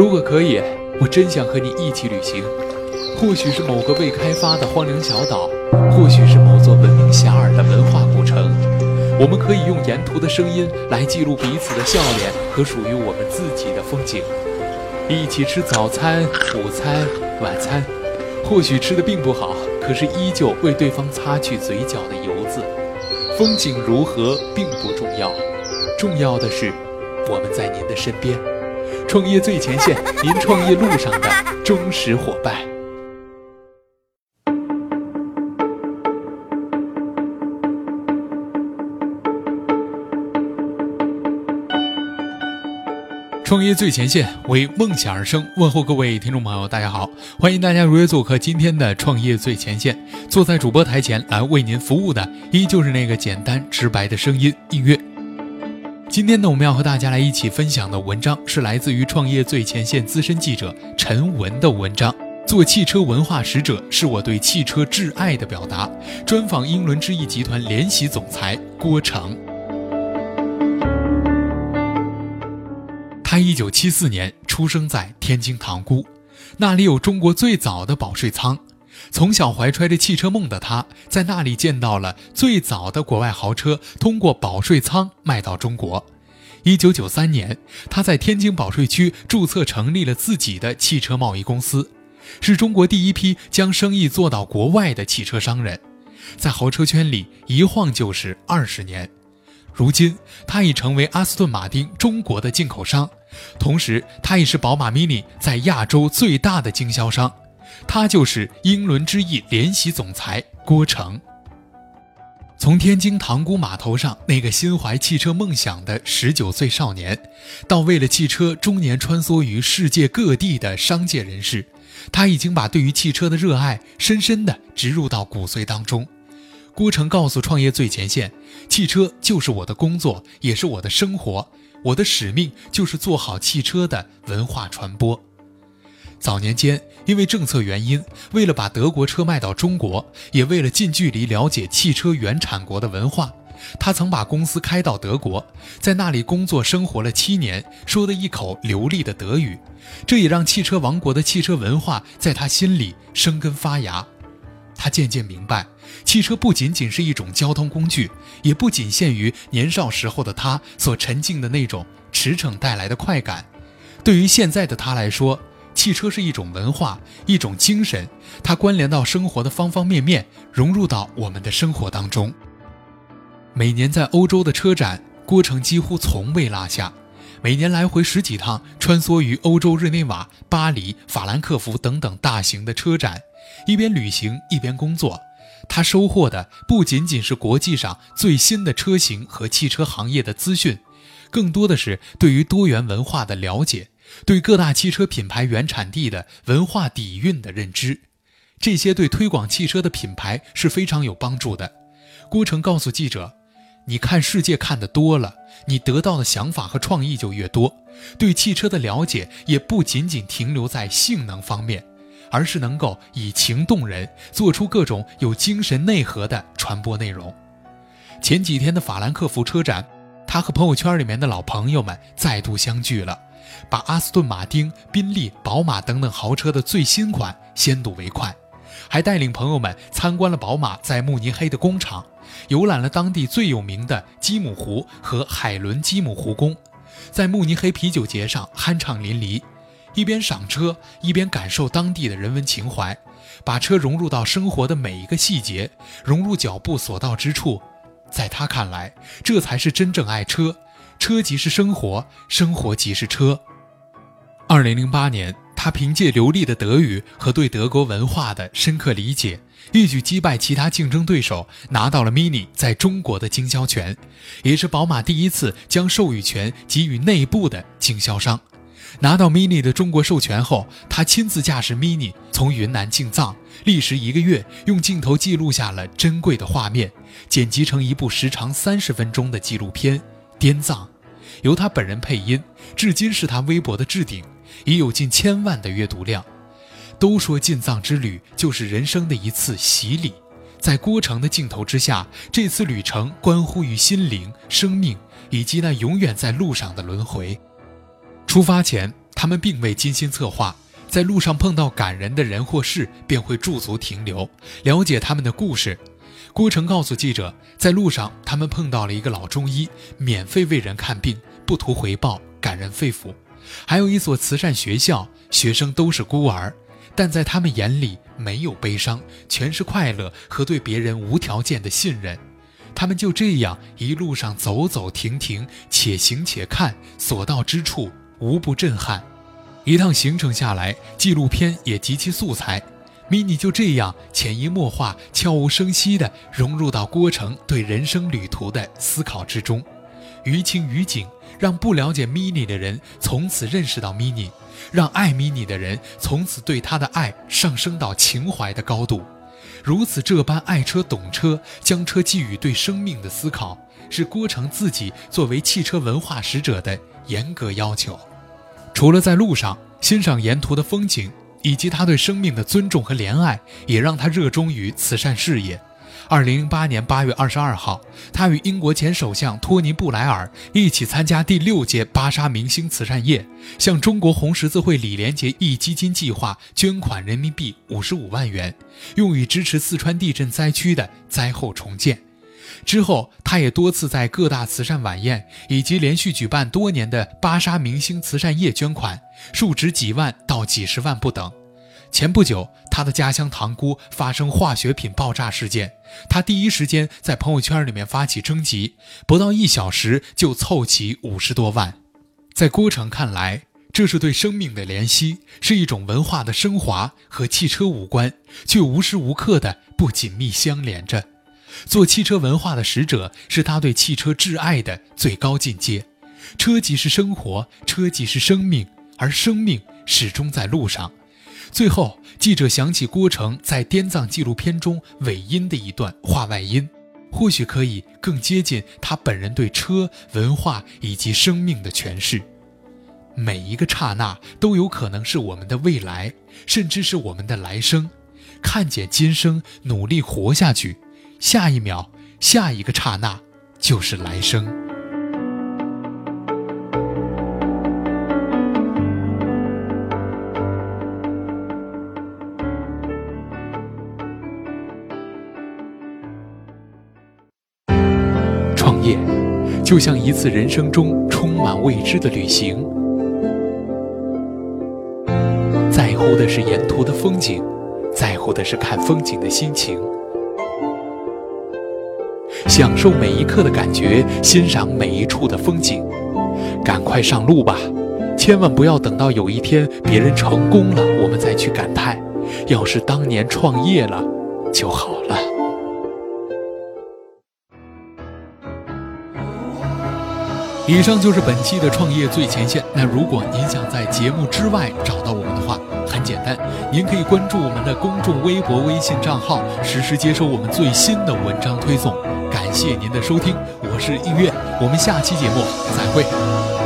如果可以，我真想和你一起旅行。或许是某个未开发的荒凉小岛，或许是某座闻名遐迩的文化古城。我们可以用沿途的声音来记录彼此的笑脸和属于我们自己的风景。一起吃早餐、午餐、晚餐，或许吃的并不好，可是依旧为对方擦去嘴角的油渍。风景如何并不重要，重要的是我们在您的身边。创业最前线，您创业路上的忠实伙伴。创业最前线，为梦想而生。问候各位听众朋友，大家好，欢迎大家如约做客今天的创业最前线。坐在主播台前来为您服务的，依旧是那个简单直白的声音——音乐。今天呢，我们要和大家来一起分享的文章是来自于创业最前线资深记者陈文的文章。做汽车文化使者是我对汽车挚爱的表达。专访英伦之翼集团联席总裁郭成。他一九七四年出生在天津塘沽，那里有中国最早的保税仓。从小怀揣着汽车梦的他，在那里见到了最早的国外豪车通过保税仓卖到中国。一九九三年，他在天津保税区注册成立了自己的汽车贸易公司，是中国第一批将生意做到国外的汽车商人。在豪车圈里一晃就是二十年，如今他已成为阿斯顿马丁中国的进口商。同时，他也是宝马 Mini 在亚洲最大的经销商，他就是英伦之翼联席总裁郭成。从天津塘沽码头上那个心怀汽车梦想的十九岁少年，到为了汽车终年穿梭于世界各地的商界人士，他已经把对于汽车的热爱深深地植入到骨髓当中。郭成告诉创业最前线：“汽车就是我的工作，也是我的生活。”我的使命就是做好汽车的文化传播。早年间，因为政策原因，为了把德国车卖到中国，也为了近距离了解汽车原产国的文化，他曾把公司开到德国，在那里工作生活了七年，说的一口流利的德语，这也让汽车王国的汽车文化在他心里生根发芽。他渐渐明白，汽车不仅仅是一种交通工具，也不仅限于年少时候的他所沉浸的那种驰骋带来的快感。对于现在的他来说，汽车是一种文化，一种精神，它关联到生活的方方面面，融入到我们的生活当中。每年在欧洲的车展，郭成几乎从未落下，每年来回十几趟，穿梭于欧洲日内瓦、巴黎、法兰克福等等大型的车展。一边旅行一边工作，他收获的不仅仅是国际上最新的车型和汽车行业的资讯，更多的是对于多元文化的了解，对各大汽车品牌原产地的文化底蕴的认知。这些对推广汽车的品牌是非常有帮助的。郭成告诉记者：“你看世界看得多了，你得到的想法和创意就越多，对汽车的了解也不仅仅停留在性能方面。”而是能够以情动人，做出各种有精神内核的传播内容。前几天的法兰克福车展，他和朋友圈里面的老朋友们再度相聚了，把阿斯顿马丁、宾利、宝马等等豪车的最新款先睹为快，还带领朋友们参观了宝马在慕尼黑的工厂，游览了当地最有名的基姆湖和海伦基姆湖宫，在慕尼黑啤酒节上酣畅淋漓。一边赏车，一边感受当地的人文情怀，把车融入到生活的每一个细节，融入脚步所到之处。在他看来，这才是真正爱车。车即是生活，生活即是车。二零零八年，他凭借流利的德语和对德国文化的深刻理解，一举击败其他竞争对手，拿到了 Mini 在中国的经销权，也是宝马第一次将授予权给予内部的经销商。拿到 Mini 的中国授权后，他亲自驾驶 Mini 从云南进藏，历时一个月，用镜头记录下了珍贵的画面，剪辑成一部时长三十分钟的纪录片《滇藏》，由他本人配音，至今是他微博的置顶，已有近千万的阅读量。都说进藏之旅就是人生的一次洗礼，在郭成的镜头之下，这次旅程关乎于心灵、生命以及那永远在路上的轮回。出发前。他们并未精心策划，在路上碰到感人的人或事，便会驻足停留，了解他们的故事。郭成告诉记者，在路上他们碰到了一个老中医，免费为人看病，不图回报，感人肺腑。还有一所慈善学校，学生都是孤儿，但在他们眼里没有悲伤，全是快乐和对别人无条件的信任。他们就这样一路上走走停停，且行且看，所到之处无不震撼。一趟行程下来，纪录片也极其素材。Mini 就这样潜移默化、悄无声息地融入到郭成对人生旅途的思考之中，于情于景，让不了解 mini 的人从此认识到 mini，让爱 mini 的人从此对他的爱上升到情怀的高度。如此这般爱车懂车，将车寄予对生命的思考，是郭成自己作为汽车文化使者的严格要求。除了在路上欣赏沿途的风景。以及他对生命的尊重和怜爱，也让他热衷于慈善事业。二零零八年八月二十二号，他与英国前首相托尼·布莱尔一起参加第六届巴沙明星慈善夜，向中国红十字会李连杰壹基金计划捐款人民币五十五万元，用于支持四川地震灾区的灾后重建。之后，他也多次在各大慈善晚宴以及连续举办多年的巴沙明星慈善夜捐款，数值几万到几十万不等。前不久，他的家乡塘沽发生化学品爆炸事件，他第一时间在朋友圈里面发起征集，不到一小时就凑齐五十多万。在郭成看来，这是对生命的怜惜，是一种文化的升华，和汽车无关，却无时无刻的不紧密相连着。做汽车文化的使者，是他对汽车挚爱的最高境界。车即是生活，车即是生命，而生命始终在路上。最后，记者想起郭成在滇藏纪录片中尾音的一段话外音，或许可以更接近他本人对车文化以及生命的诠释。每一个刹那都有可能是我们的未来，甚至是我们的来生。看见今生，努力活下去。下一秒，下一个刹那，就是来生。创业，就像一次人生中充满未知的旅行，在乎的是沿途的风景，在乎的是看风景的心情。享受每一刻的感觉，欣赏每一处的风景，赶快上路吧！千万不要等到有一天别人成功了，我们再去感叹。要是当年创业了就好了。以上就是本期的创业最前线。那如果您想在节目之外找到我们的话，很简单，您可以关注我们的公众微博、微信账号，实时接收我们最新的文章推送。感谢您的收听，我是音乐，我们下期节目再会。